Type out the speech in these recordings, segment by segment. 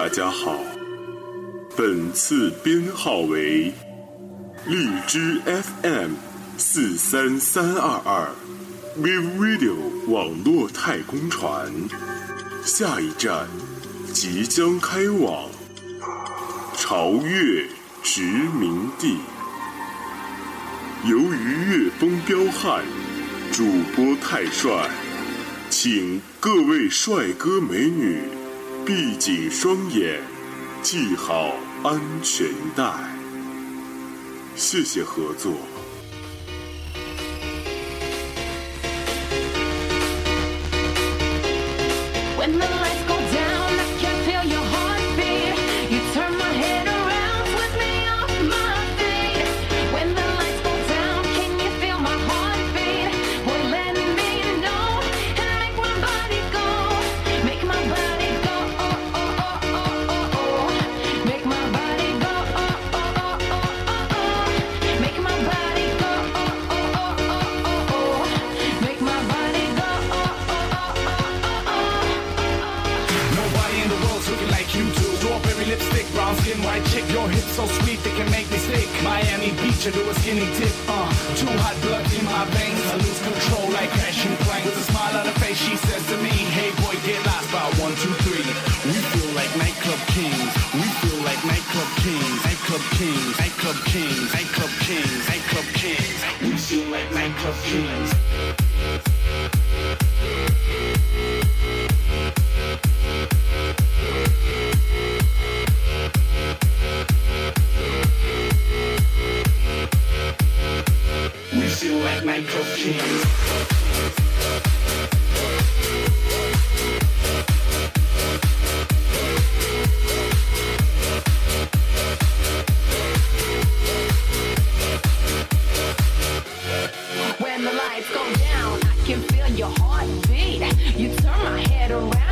大家好，本次编号为荔枝 FM 四三三二二 v i v Radio 网络太空船，下一站即将开往潮越殖民地。由于月风彪悍，主播太帅，请各位帅哥美女。闭紧双眼系好安全带。谢谢合作。lipstick, brown skin, white chick. Your hips so sweet they can make me sick. Miami Beach, I do a skinny dip. Uh, too hot blood in my veins. I lose control like passion plank. With a smile on her face, she says to me, Hey boy, get lost by one, two, three. We feel like nightclub kings. We feel like nightclub kings. Nightclub kings. Nightclub kings. Nightclub kings. Nightclub kings. We feel like nightclub kings. When the lights go down, I can feel your heartbeat. You turn my head around.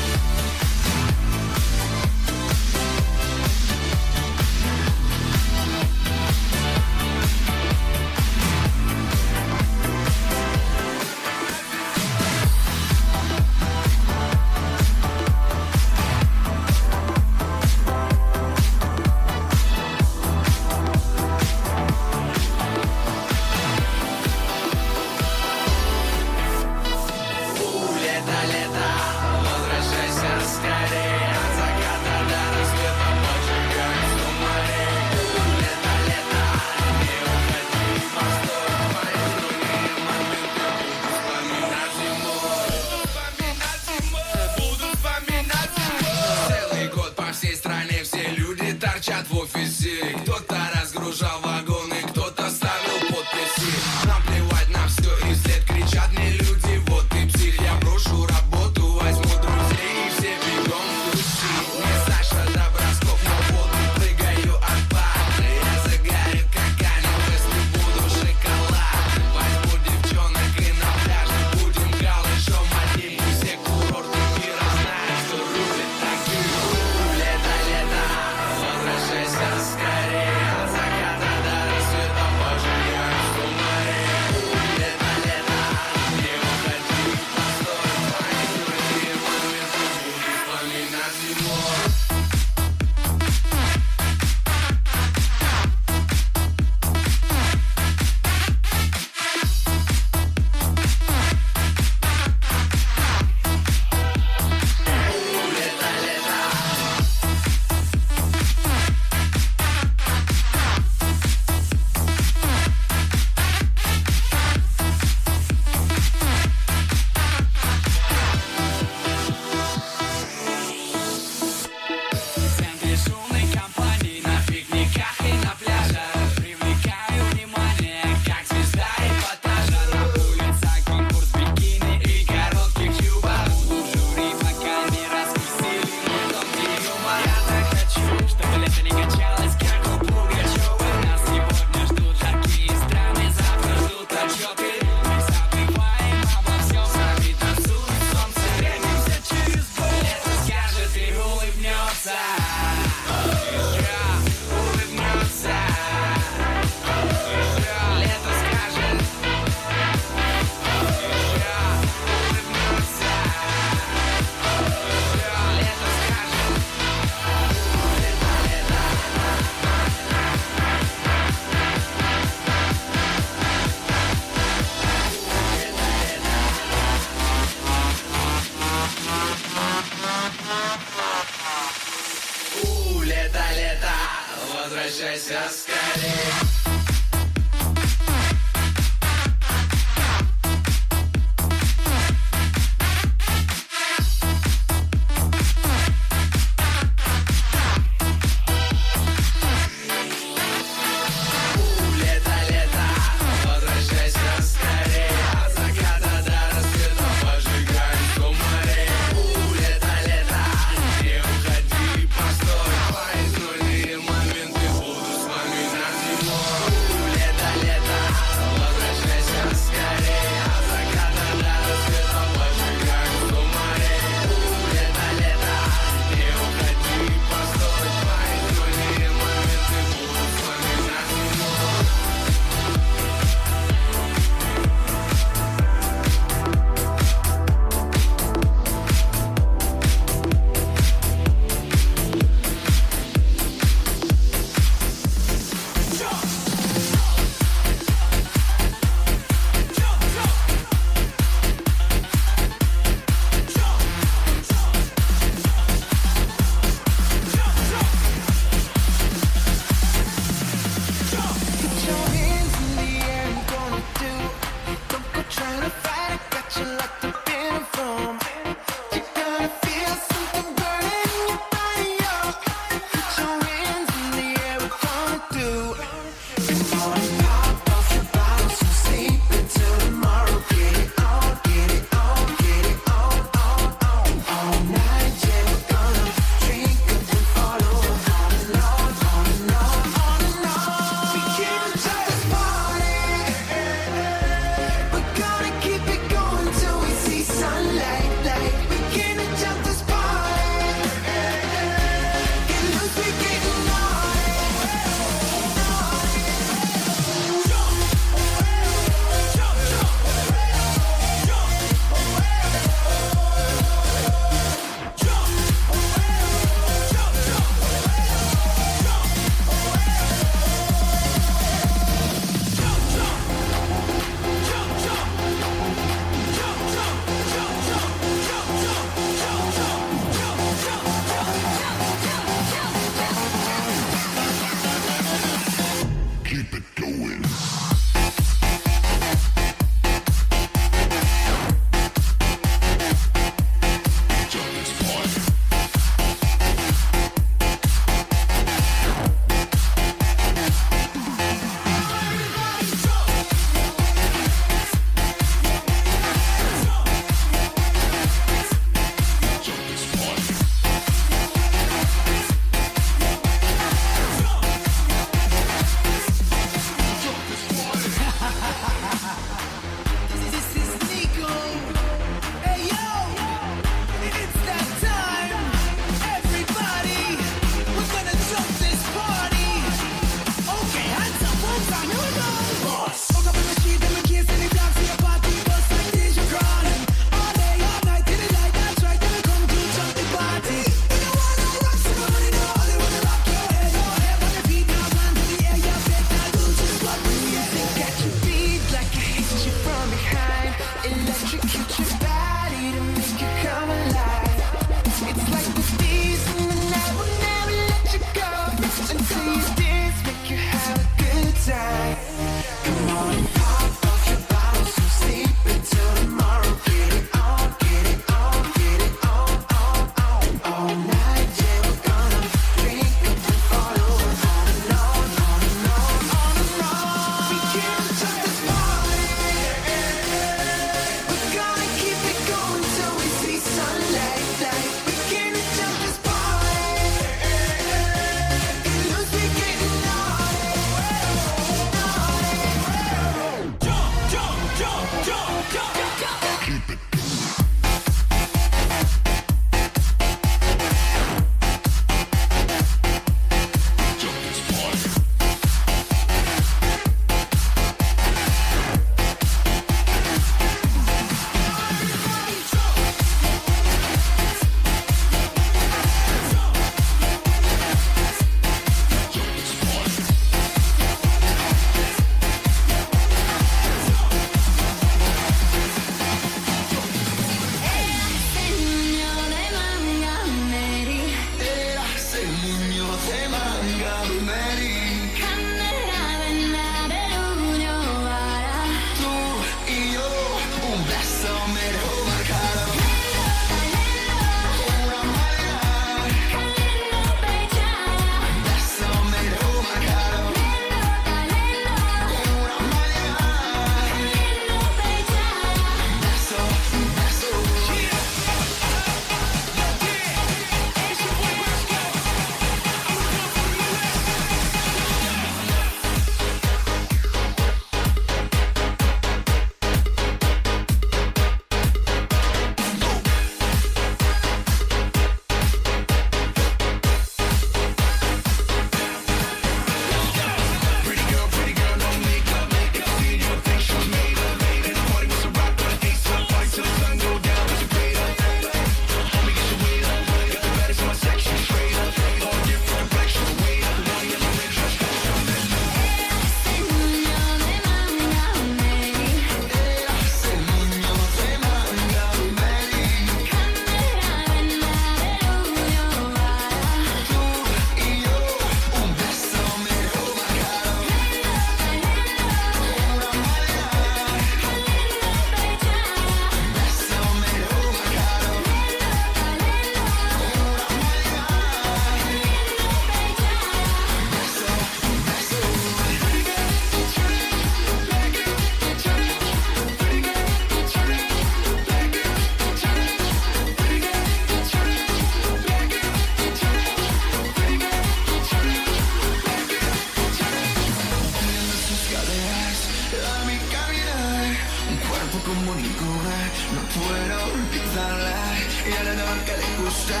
No puedo olvidarla. Y a la noche le gusta,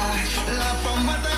la pongo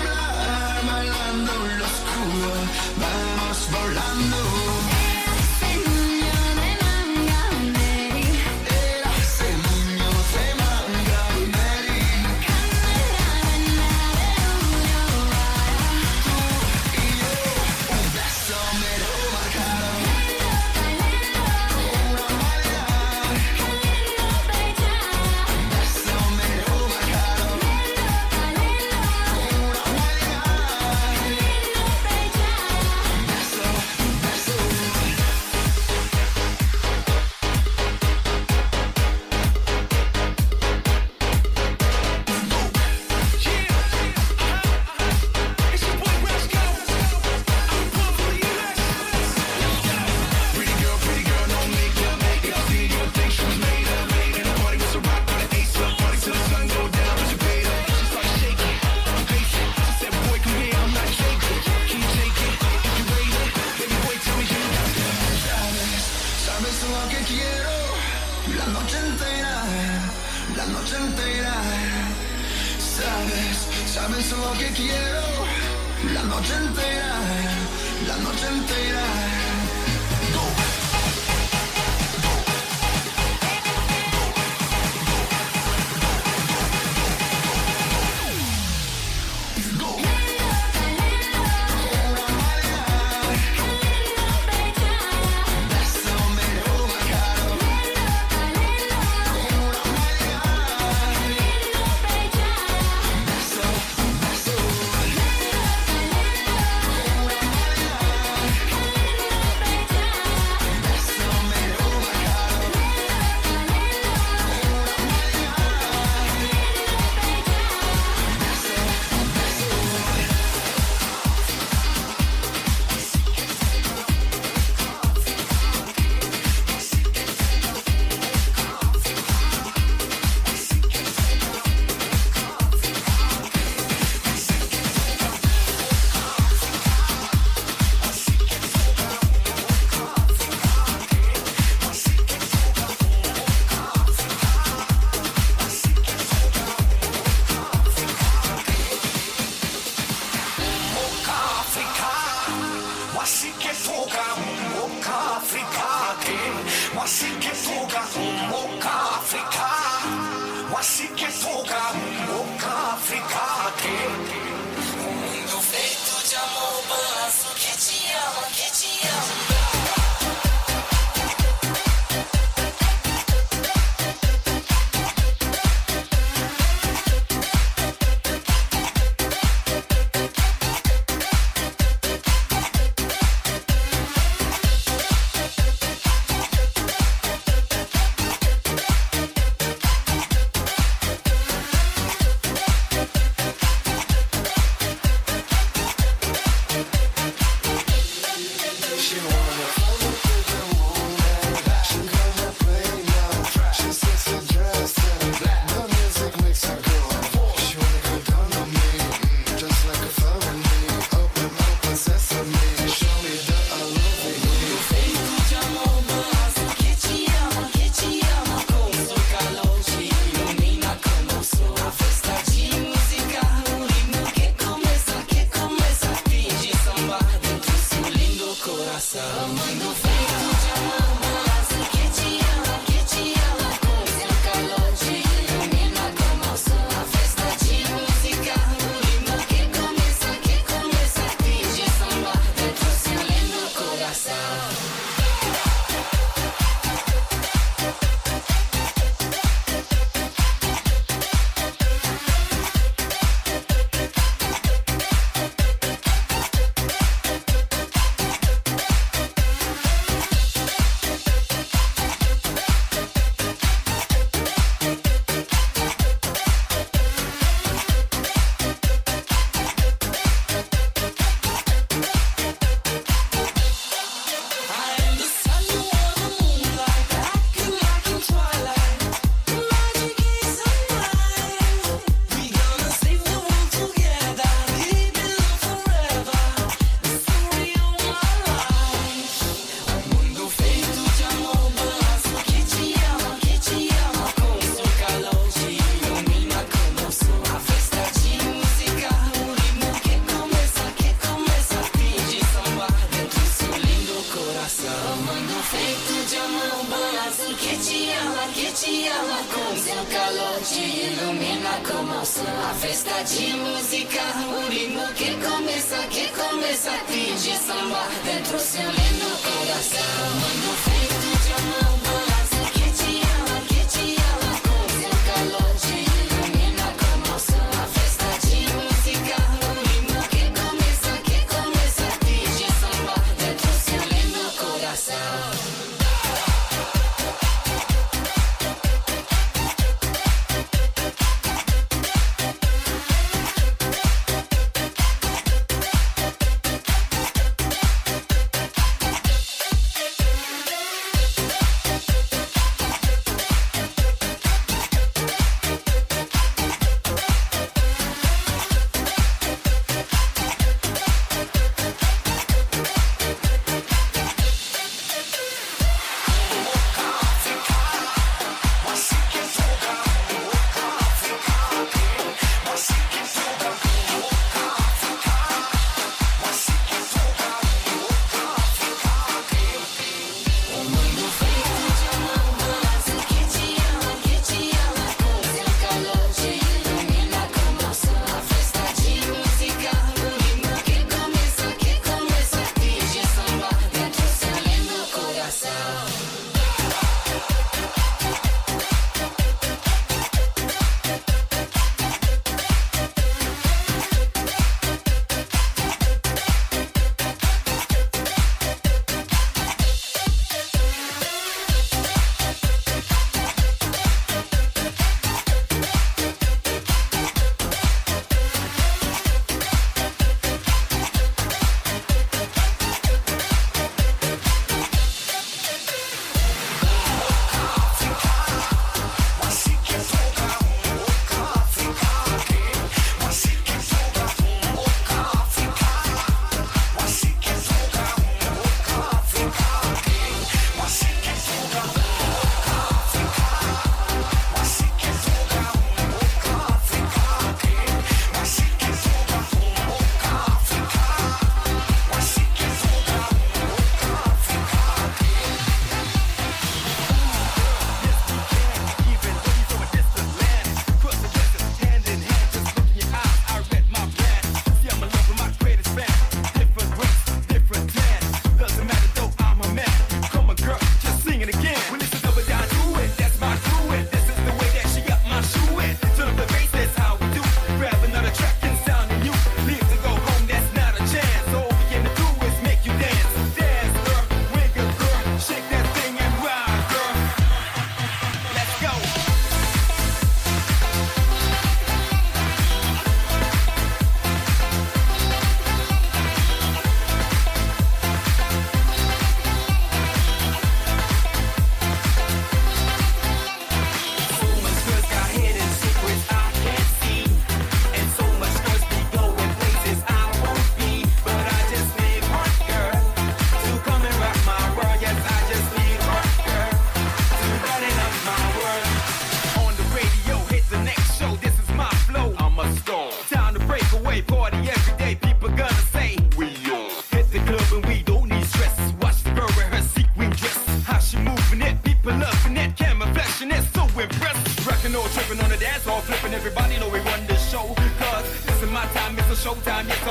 la noche entera, la noche entera. Sabes, sabes lo que quiero la noche entera, la noche entera. Que te ama, que te ama Com seu calor te ilumina como o sol. A festa de música, o ritmo que começa, que começa Finge samba dentro seu lindo coração. Mundo feito de amor,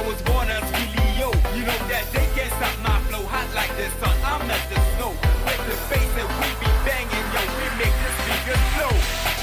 was born as Leo. You know that they can't stop my flow. Hot like the sun, I'm at the snow. With the bass that we be banging, yo, we make the speakers blow.